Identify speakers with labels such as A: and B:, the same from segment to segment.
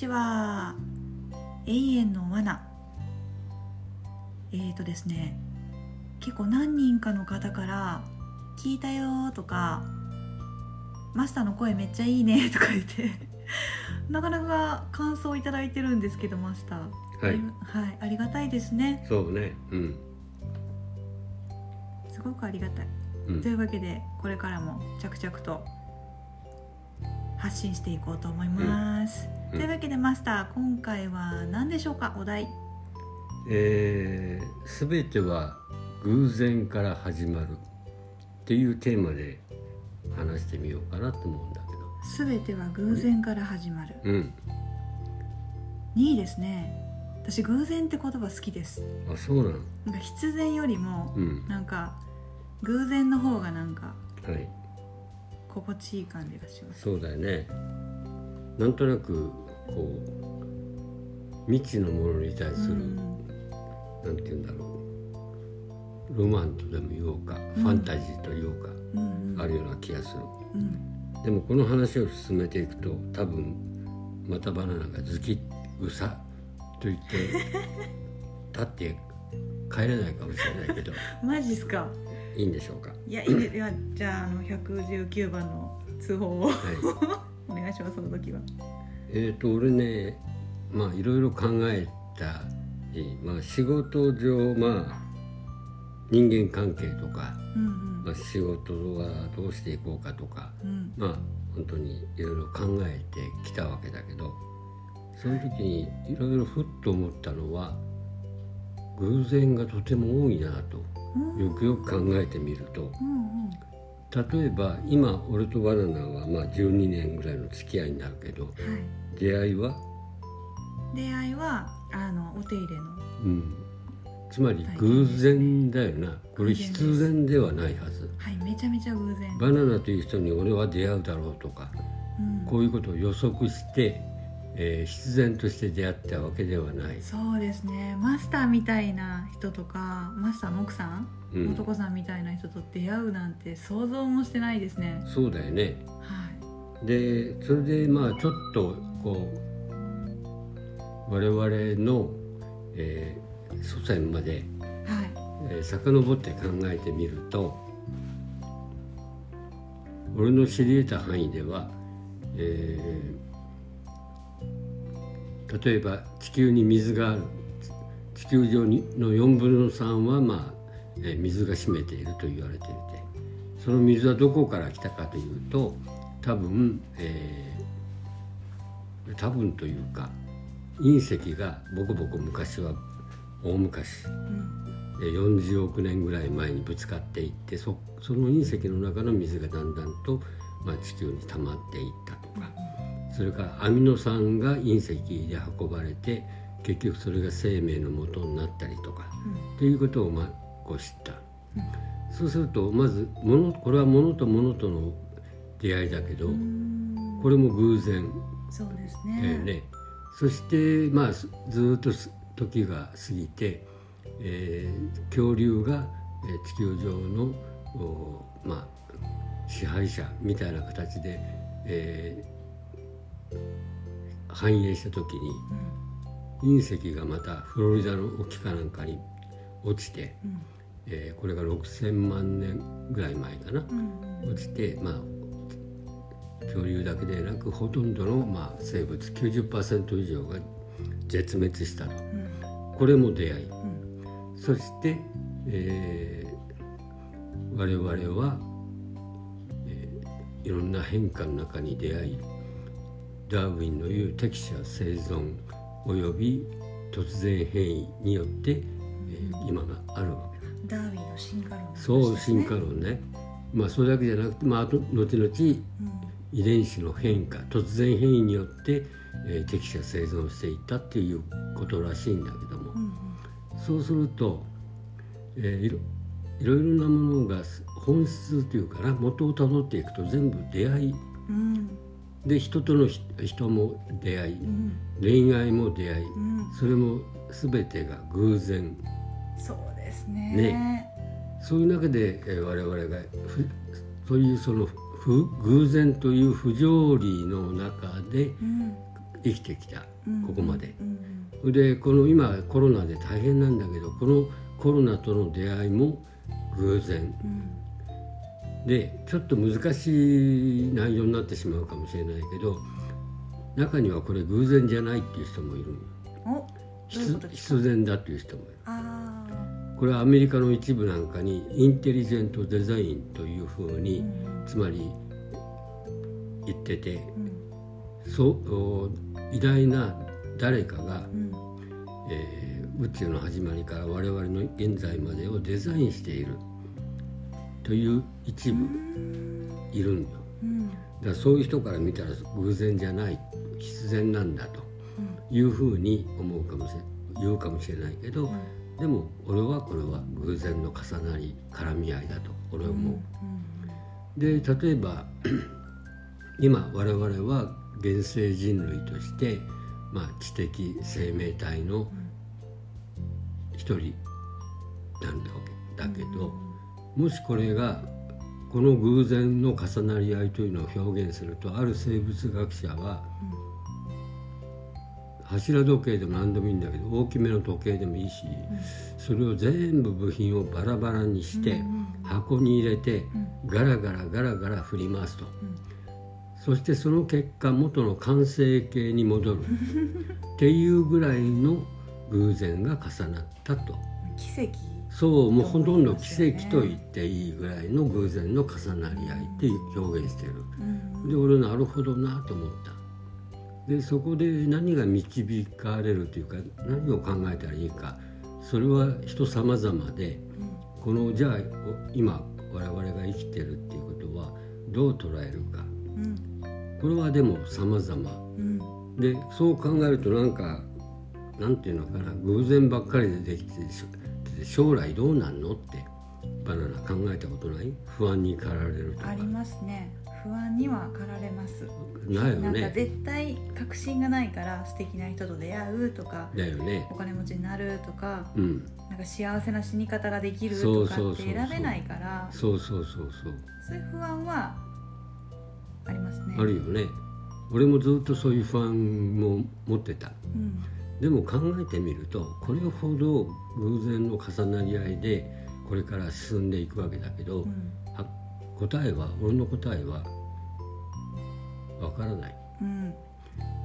A: ちは。永遠の罠。えーとですね結構何人かの方から「聞いたよ」とか「マスターの声めっちゃいいね」とか言ってなかなか感想をいただいてるんですけどマスター。
B: はい。
A: ありはい、ありがたいですね。
B: そうね。うん。
A: すごくありがたい、
B: うん。
A: というわけでこれからも着々と発信していこうと思います、
B: うん。
A: というわけでマスター今回は何でしょうか？お題。
B: えー、全ては偶然から始まるっていうテーマで話してみようかなと思うんだけど。
A: 全ては偶然から始まる。
B: うん。
A: いいですね。私偶然って言葉好きです。
B: あそうなの。
A: なんか必然よりも
B: うん。
A: なんか偶然の方がなんか
B: はい
A: 心地いい感じがします。
B: そうだよね。なんとなくこう未知のものに対する、
A: うん。
B: なんて言うんだろう。ロマンとでも言おうか、
A: うん。
B: ファンタジーと言おうか、
A: うんうん。
B: あるような気がする。
A: うん。
B: でもこの話を進めていくと多分またバナナがズキッうさと言って 立って帰れないかもしれないけど。
A: マジっすか
B: いいんでしょうか？
A: いやいいやじゃああの119番の通報を。
B: はい。
A: お願いしますその時は。
B: えーと俺ねまあいろいろ考えたり、まあ、仕事上まあ人間関係とか、
A: うん
B: まあ、仕事はどうしていこうかとか
A: うん。うん
B: まあ本当にいろいろ考えてきたわけだけどその時にいろいろふっと思ったのは偶然がとても多いなと。
A: うん
B: よくよく考えてみると例えば今俺とバナナはまあ12年ぐらいの付き合いになるけど
A: はい。
B: 出会いは、
A: 出会いはあのお手入れの。
B: うん、つまり偶然だよな。これ必然ではないはず。
A: はいめちゃめちゃ偶然。
B: バナナという人に俺は出会うだろうとか
A: うん。
B: こういうことを予測して、えー必然として出会ったわけではない、
A: そうですね。マスターみたいな人とかマスターの奥さん、
B: うん、
A: 男さんみたいな人と出会うなんて想像もしてないですね。
B: そうだよね。
A: はい。
B: でそれでまあちょっとこう我々の、えー祖先まで、
A: はい。
B: えー遡って考えてみると俺の知り得た範囲では、えー例えば地球に水がある。地球上にの4分の3は、まあえー水が占めていると言われていてその水はどこから来たかというと多分、えー多分というか隕石がボコボコ昔は大昔
A: うん。
B: えー40億年ぐらい前にぶつかっていってそその隕石の中の水がだんだんと、まあ、地球に溜まっていったそれからアミノ酸が隕石で運ばれて結局それが生命の元になったりとかということを、まあ、こう知った。そうするとまず物これは物と物との出会いだけど
A: うん。
B: これも偶然。
A: そうです
B: え
A: ね
B: ーね、そしてまあすずーっとす時が過ぎて、えー恐竜が、えー地球上のおまあ支配者みたいな形で、えー繁栄した時に隕石がまたフロリダの沖かなんかに落ちて、
A: うん。
B: えーこれが6,000万年ぐらい前かな。
A: うんうん。
B: 落ちてまあ恐竜だけでなくほとんどの、まあ、生物90%以上が絶滅したと。
A: うん。
B: これも出会い。
A: うん。
B: そして、えー我々は、えーいろんな変化の中に出会いダーウィンの言う適者生存および突然変異によって、えー今があるわけだ。
A: ダーウィンの進化論ね。
B: そう進化論ね。まあそれだけじゃなくて、まあ、後々
A: うん。
B: 遺伝子の変化突然変異によって、えー適者生存していったっていうことらしいんだけども、
A: うん
B: そうすると、えーいろいろいろなものが本質というかな元をたどっていくと全部出会い
A: うん
B: で人とのひ人も出会い
A: うん。
B: 恋愛も出会い
A: うん。
B: それも全てが偶然。
A: そうですね。
B: ね。そういう中で、えー我々がふそういうその不偶然という不条理の中で、
A: うん。
B: 生きてきた
A: うん。
B: ここまで。
A: うん。
B: でこの今コロナで大変なんだけどこのコロナとの出会いも偶然。
A: うん
B: でちょっと難しい内容になってしまうかもしれないけど中にはこれ偶然じゃないっていう人もいる必然だっていう人もいる。
A: あ
B: これはアメリカの一部なんかにインテリジェントデザインというふう
A: あ
B: につまり言ってて
A: うん。
B: そうお偉大な誰かが、
A: うん。
B: えー宇宙の始まりから我々の現在までをデザインしているという一部いるんよ。
A: うん。
B: だからそういう人から見たら偶然じゃない必然なんだと
A: うん。
B: いうふうに思うかもしれ言うかもしれないけど、でも俺はこれは偶然の重なり絡み合いだと俺は思う。で例えば 今我々は現世人類として、まあ、知的生命体の一人なんだわけだけど、もしこれがこの偶然の重なり合いというのを表現するとある生物学者は、柱時計でも何でもいいんだけど大きめの時計でもいいし、それを全部部品をバラバラにして、箱に入れてガラガラガラガラ振りますと、そしてその結果元の完成形に戻る。っていうぐらいの偶然が重なったと。
A: 奇跡
B: そうもうほとんど奇跡と言っていいぐらいの偶然の重なり合いって表現してる。
A: うん
B: で俺なるほどなと思った。でそこで何が導かれるというか何を考えたらいいか。それは人様々でこのじゃあお今我々が生きてるっていうことはどう捉えるか。
A: うん。
B: これはでも様々。
A: うん。
B: でそう考えるとなんかなんていうのかな。偶然ばっかりでできてしで将来どうなんのってバナナ考えたことない？不安に駆られるとか？
A: ありますね。不安には駆られます。なんか
B: ないよね
A: 絶対確信がないから素敵な人と出会うとか
B: だよね。
A: お金持ちになるとか
B: うん。
A: なんか幸せな死に方ができるとかって
B: そうそうそう。
A: 選べないから
B: そうそうそうそう。
A: そういう不安はありますね。
B: あるよね。俺もずっとそういう不安も持ってた。
A: うん
B: でも考えてみるとこれほど偶然の重なり合いでこれから進んでいくわけだけど、
A: うん。
B: は答えは俺の答えはわからない。
A: うん。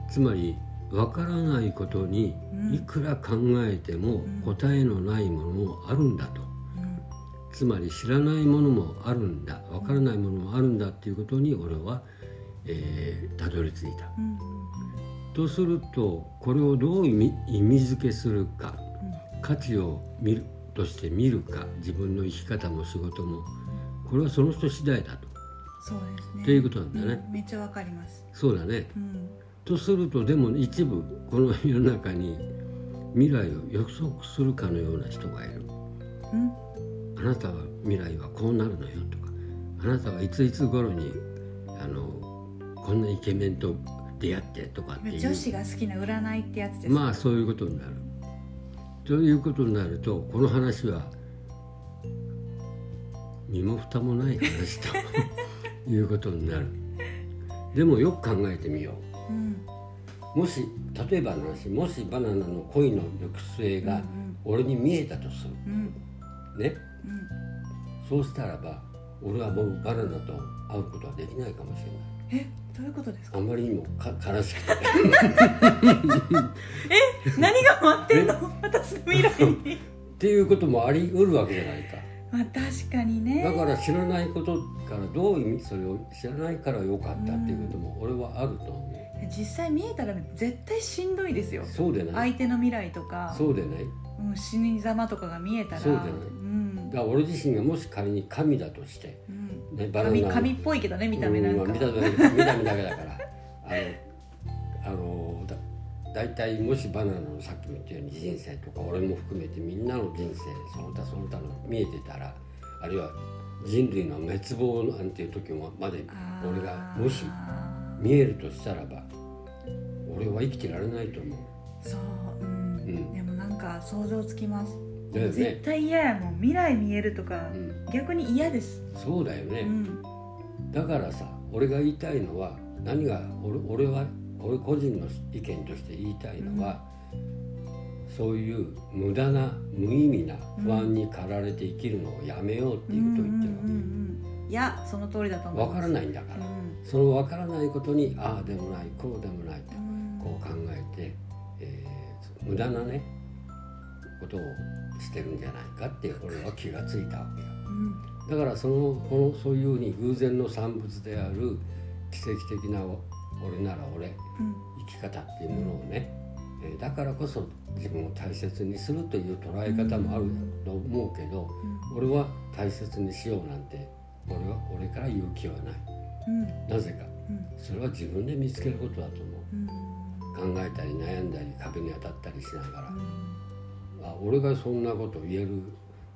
B: つまりわからないことに
A: うん。
B: いくら考えても
A: ん。
B: 答えのないものもあるんだと。
A: うん。
B: つまり知らないものもあるんだわからないものもあるんだっていうことに俺はえーたどり着いた。
A: うん
B: とするとこれをどう意味意味付けするか価値を見るとして見るか自分の生き方も仕事もこれはその人次第だと。
A: そうですね。
B: っていうことなんだね。
A: うんめっちゃわかります。
B: そうだね。
A: うん。
B: とするとでも一部この世の中に未来を予測するかのような人がいる。
A: うん。
B: あなたは未来はこうなるのよとか。あなたはいついつ頃にあのこんなイケメンと出会ってとかっていう
A: 女子が好きな占いってやつです
B: まあそういうことになる。ということになるとこの話は身も蓋もない話と いうことになる。でもよく考えてみよ
A: うん
B: う。もし例えばの話もしバナナの恋の行く末が俺に見えたとする。
A: うん
B: ね。
A: うん
B: そうしたらば俺はもうバナナと会うことはできないかもしれない。
A: えどういうことですか？
B: あまりにもか悲しくて。
A: 何が待ってんの？私の未来に。
B: っていうこともあり得るわけじゃないか。
A: まあ確かにね。
B: だから知らないことからどういう意味それを知らないからよかったっていうことも俺はあると思
A: 実際見えたら絶対しんどいですよ。
B: うそうでない。
A: 相手の未来とか。
B: そうでない。
A: うん、死に様とかが見えたら。
B: そうじゃない。
A: ん
B: だから俺自身がもし仮に神だとして、
A: うん、
B: ね、バナナ
A: 神神っぽいけどね見た目なんか、
B: うんまあ見た目だけ見た目だけだから。あのあのだ大体もしバナナのさっきも言ったように人生とか俺も含めてみんなの人生その他その他の見えてたらあるいは人類の滅亡なんていう時まで俺がもし見えるとしたらば俺は生きてられないと思う。
A: そう、うん。
B: うん。
A: でもなんか想像つきます、
B: だよね。
A: 絶対嫌やもん。未来見えるとか、
B: うん。
A: 逆に嫌です、
B: そうだよね、
A: うん。
B: だからさ俺が言いたいのは何が俺俺は俺個人の意見として言いたいのは、そういう無駄な無意味な不安に駆られて生きるのをやめようっていうことを言ってるわけ、
A: うんうんうんうんいやその通りだと思います。
B: 分からないんだから、
A: うん。
B: その分からないことにああでもないこうでもないと
A: うん。
B: こう考えて、えー無駄なねことをしてるんじゃないかって俺は気がついたわけよ。
A: うん。
B: だからそのこのそういうふうに偶然の産物である奇跡的な俺なら俺
A: うん。
B: 生き方っていうものをね、えーだからこそ自分を大切にするという捉え方もあると思うけど、俺は大切にしようなんて俺は俺から言う気はない。
A: うん。
B: なぜか。
A: うん。
B: それは自分で見つけることだと
A: う。ん。
B: 思う考えたり悩んだり壁に当たったりしながら、
A: うん
B: あ俺がそんなこと言える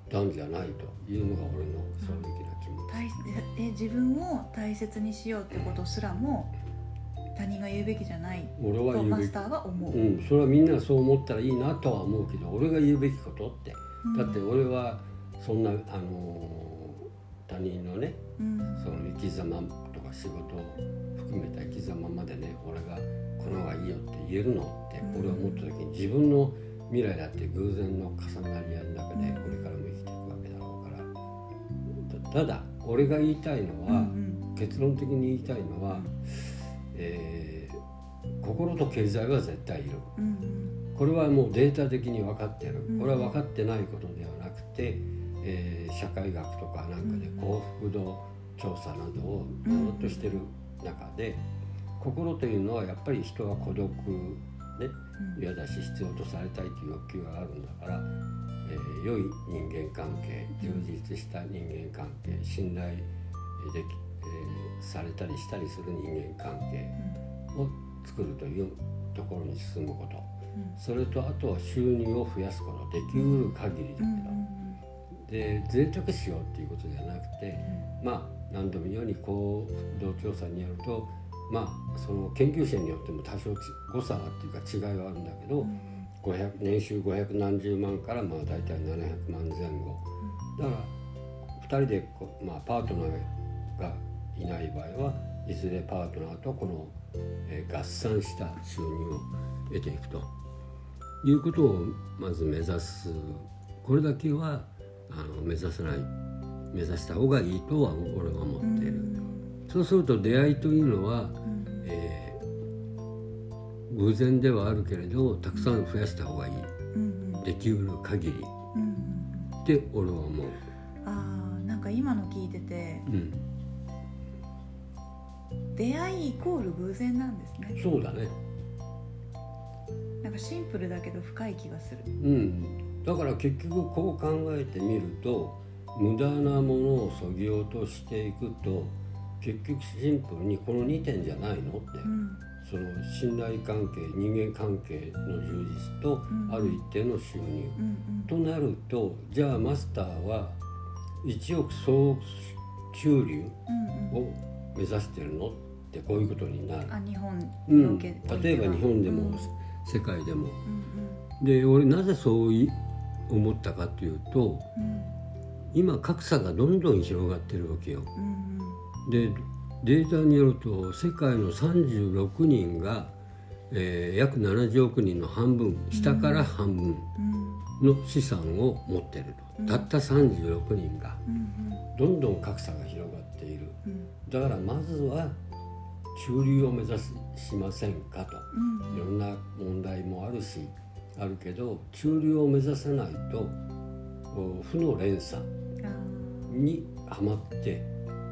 B: 段じゃないというのが俺の正直な気持ち、
A: 大え自分を大切にしようってことすらも他人が言うべきじゃない
B: 俺は
A: マスターは思う、
B: うん、それはみんなそう思ったらいいなとは思うけど俺が言うべきことって。だって俺はそんな、あのー他人のね
A: うん。
B: その生き様とか仕事を含めた生き様までね俺がこの方がいいよって言えるのって
A: うん。
B: 俺は思った時に自分の未来だって偶然の重なり合いの中でこれからも生きていくわけだろうから。たただ俺が言いたいのは、
A: うん
B: 結論的に言いたいのは、えー心と経済は絶対いる。これはもうデータ的に分かってる。
A: うん
B: これは分かってないことではなくて、えー社会学とかなんかで幸福度調査などをずっとしてる中で、心というのはやっぱり人は孤独ね
A: うん。
B: 嫌だし必要とされたいという欲求があるんだから、えー良い人間関係充実した人間関係信頼でき、えーされたりしたりする人間関係を作るというところに進むこと。
A: うん。
B: それとあとは収入を増やすこと。できうる限りだけど、
A: うん
B: で脆弱しようっていうことじゃなくてまあ何度も言うように幸福度調査によるとまあその研究者によっても多少ち誤差っていうか違いはあるんだけど、500年収500何十万からまあ大体700万前後。だから2人でこう、まあ、パートナーがいない場合はいずれパートナーとこの、えー合算した収入を得ていくと。いうことをまず目指す。これだけはあの目指さない目指した方がいいとは俺は思っている、そうすると出会いというのは、えー偶然ではあるけれどたくさん増やした方がいい。できうる限り。って俺は思う、
A: あーなんか今の聞いてて
B: うん、
A: 出会いイコール偶然なんですね。
B: そうだね。
A: なんかシンプルだけど深い気がする。
B: うん。だから結局こう考えてみると無駄なものをそぎ落としていくと結局シンプルにこの2点じゃないの？って、
A: うん。
B: その信頼関係人間関係の充実と
A: うん。
B: ある一定の収入、
A: うん
B: となるとじゃあマスターは1億総収入
A: うんうん。
B: を目指してるの？ってこういうことになる、
A: あ日本
B: うん、例えば日本でも、
A: うん。
B: 世界でも。
A: うん
B: で俺なぜそうい思ったかというと
A: うん。
B: 今格差がどんどん広がってるわけよ。
A: うん
B: でデータによると世界の36人が、えー約70億人の半分下から半分
A: うん。
B: の資産を持ってると、
A: うん。
B: たった36人が
A: うん
B: どんどん格差が広がっている。
A: うん。
B: だからまずは中流を目指すしませんかと。
A: うん。
B: いろんな問題もあるしあるけど中流を目指さないと負の連鎖
A: あ
B: にはまって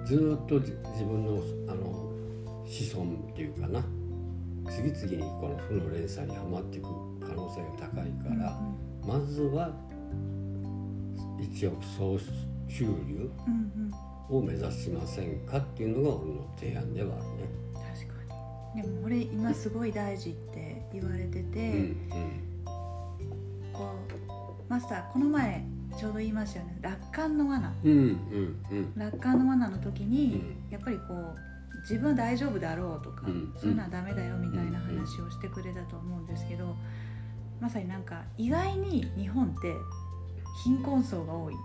B: ずーっとじ自分のあの子孫っていうかな。次々にこの負の連鎖にはまっていく可能性が高い
A: ー
B: から、まずは1億総収入
A: うんうん
B: を目指しませんかっていうのが俺の提案ではあるね。
A: 確かに。でも俺今すごい大事って言われてて、
B: うん。
A: こうマスターこの前ちょうど言いましたよね。楽観の罠。
B: うんうんうん。うん
A: 楽観の罠の時に、
B: うん。
A: やっぱりこう自分は大丈夫だろうとか、
B: うん
A: そういうのはダメだよみたいな話をしてくれたと思うんですけど、まさになんか意外に日本って貧困層が多い。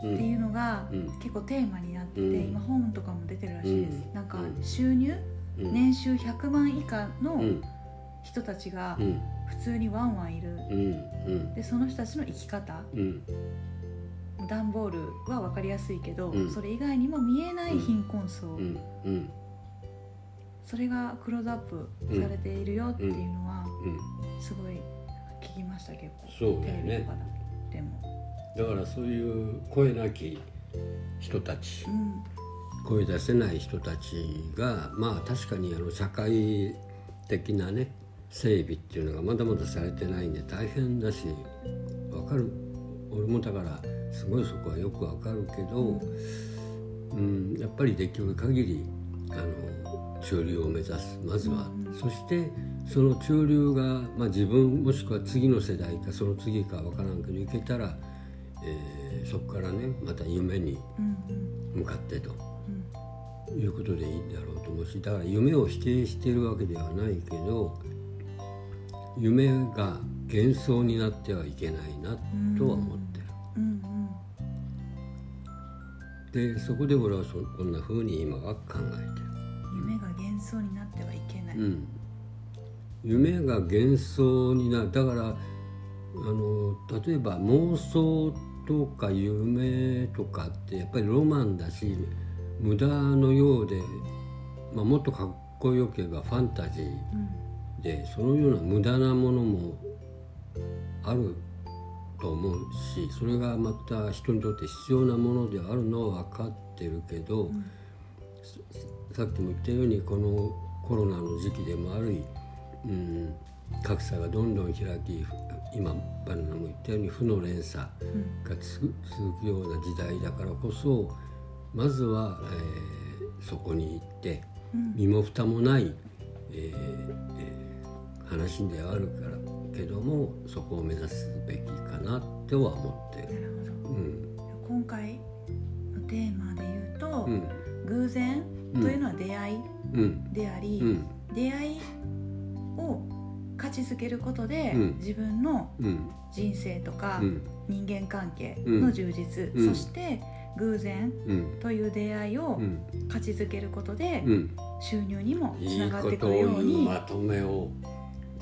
A: っていうのが
B: うん。
A: 結構テーマになってて、
B: うん。
A: 今本とかも出てるらしいです、
B: うん。
A: なんか
B: うん。
A: 収入？
B: うん。
A: 年収100万以下の
B: うん
A: 人たちが
B: うん。
A: 普通にワンワンいる。でその人たちの生き方。
B: うん。
A: 段ボールは分かりやすいけど、
B: うん。
A: それ以外にも見えない貧困層、それがクローズアップされているよっていうのは
B: うん。
A: すごい聞きました結構。
B: そうだよね。
A: テレビとかでも、
B: だからそういう声なき人たち。
A: うん。
B: 声出せない人たちがまあ確かにあの社会的なね整備っていうのがまだまだされてないんで大変だしわかる。俺もだからすごいそこはよくわかるけど、うん、やっぱりできる限りあの中流を目指す。まずは、そしてその中流が、まあ、自分もしくは次の世代かその次かわからんけどいけたら、えーそこからねまた夢に向かってと。
A: うん。
B: いうことでいいんだろうと思うしだから夢を否定しているわけではないけど夢が幻想になってはいけないなとは思って
A: うん
B: る、でそこで俺はそこんな風に今は考えてる、
A: うん夢が幻想になってはいけない、
B: うん、夢が幻想になる。だからあの例えば妄想とか夢とかってやっぱりロマンだし無駄のようで、まあ、もっとかっこよければファンタジー
A: うん
B: でそのような無駄なものもあると思うしそれがまた人にとって必要なものであるのは分かってるけど、
A: ん。
B: さっきも言ったようにこのコロナの時期でもあり、うん、格差がどんどん開き今バナナも言ったように負の連鎖が続続くような時代だからこそまずは、えーそこに行って
A: うん。
B: 身も蓋もない、えーえー話ではあるからけどもそこを目指すべきかなとは思ってる。
A: なるほど。
B: うん。
A: 今回のテーマで言うと、
B: うん。
A: 偶然というのは出会い
B: うん。
A: であり、
B: うん。
A: 出会いを価値づけることで、
B: うん。
A: 自分の
B: うん。
A: 人生とか、
B: うん。
A: 人間関係の充実、
B: うん。
A: そして偶然
B: うん。
A: という出会いを
B: うん。
A: 価値づけることで、
B: うん。
A: 収入にもつ
B: い
A: ないがってくるよう
B: 言う
A: に
B: まとめを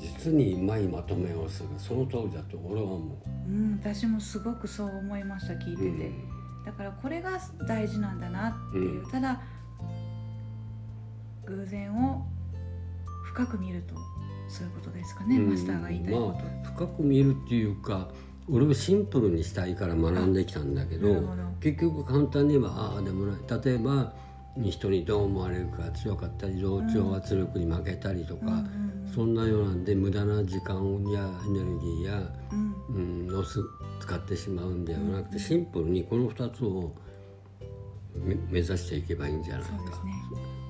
B: 実にうまいまとめをする。その通りだと俺は思
A: う。ん、私もすごくそう思いました聞いて
B: う。
A: て、だからこれが大事なんだなっていう、
B: うん。
A: ただ偶然を深く見るとそういうことですかね、
B: うん。
A: マスターが言いたいこと、
B: まあ、深く見るっていうか俺はシンプルにしたいから学んできたんだけど。結局簡単にはああでもない。例えば人にどう思われるかが強かったり同調圧力に負けたりとか、
A: うんうん
B: そんなようなんで無駄な時間やエネルギーや、
A: うん。
B: うん、をす使ってしまうんではなくてシンプルにこの2つをめ目指していけばいいんじゃないか、
A: ね。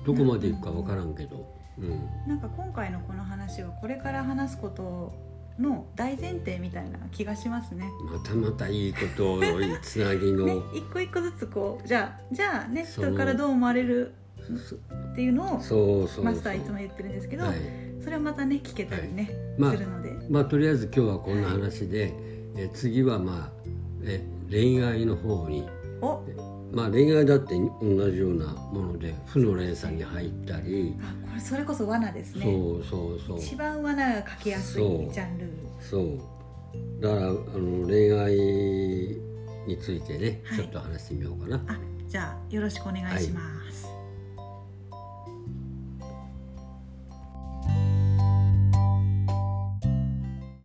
B: どこまでいくか分からんけど、うん。
A: なんか今回のこの話はこれから話すことの大前提みたいな気がしますね。
B: またまたいいことをつなぎの、
A: ね、一個一個ずつこうじゃあじゃあね人からどう思われるっていうのを
B: そうそうそう。
A: マスターいつも言ってるんですけど、
B: はい。
A: それはまたね聞けたりね、
B: まあ
A: するので、
B: まあとりあえず今日はこんな話で、え次はまあえ恋愛の方に。
A: お
B: まあ恋愛だって同じようなもので負の連鎖に入ったり、
A: あこれそれこそ罠ですね。
B: そうそうそう。
A: 一番罠がかけやすいジャンル。
B: そう。だからあの恋愛についてね、
A: はい。
B: ちょっと話してみようかな。
A: あじゃあよろしくお願いします、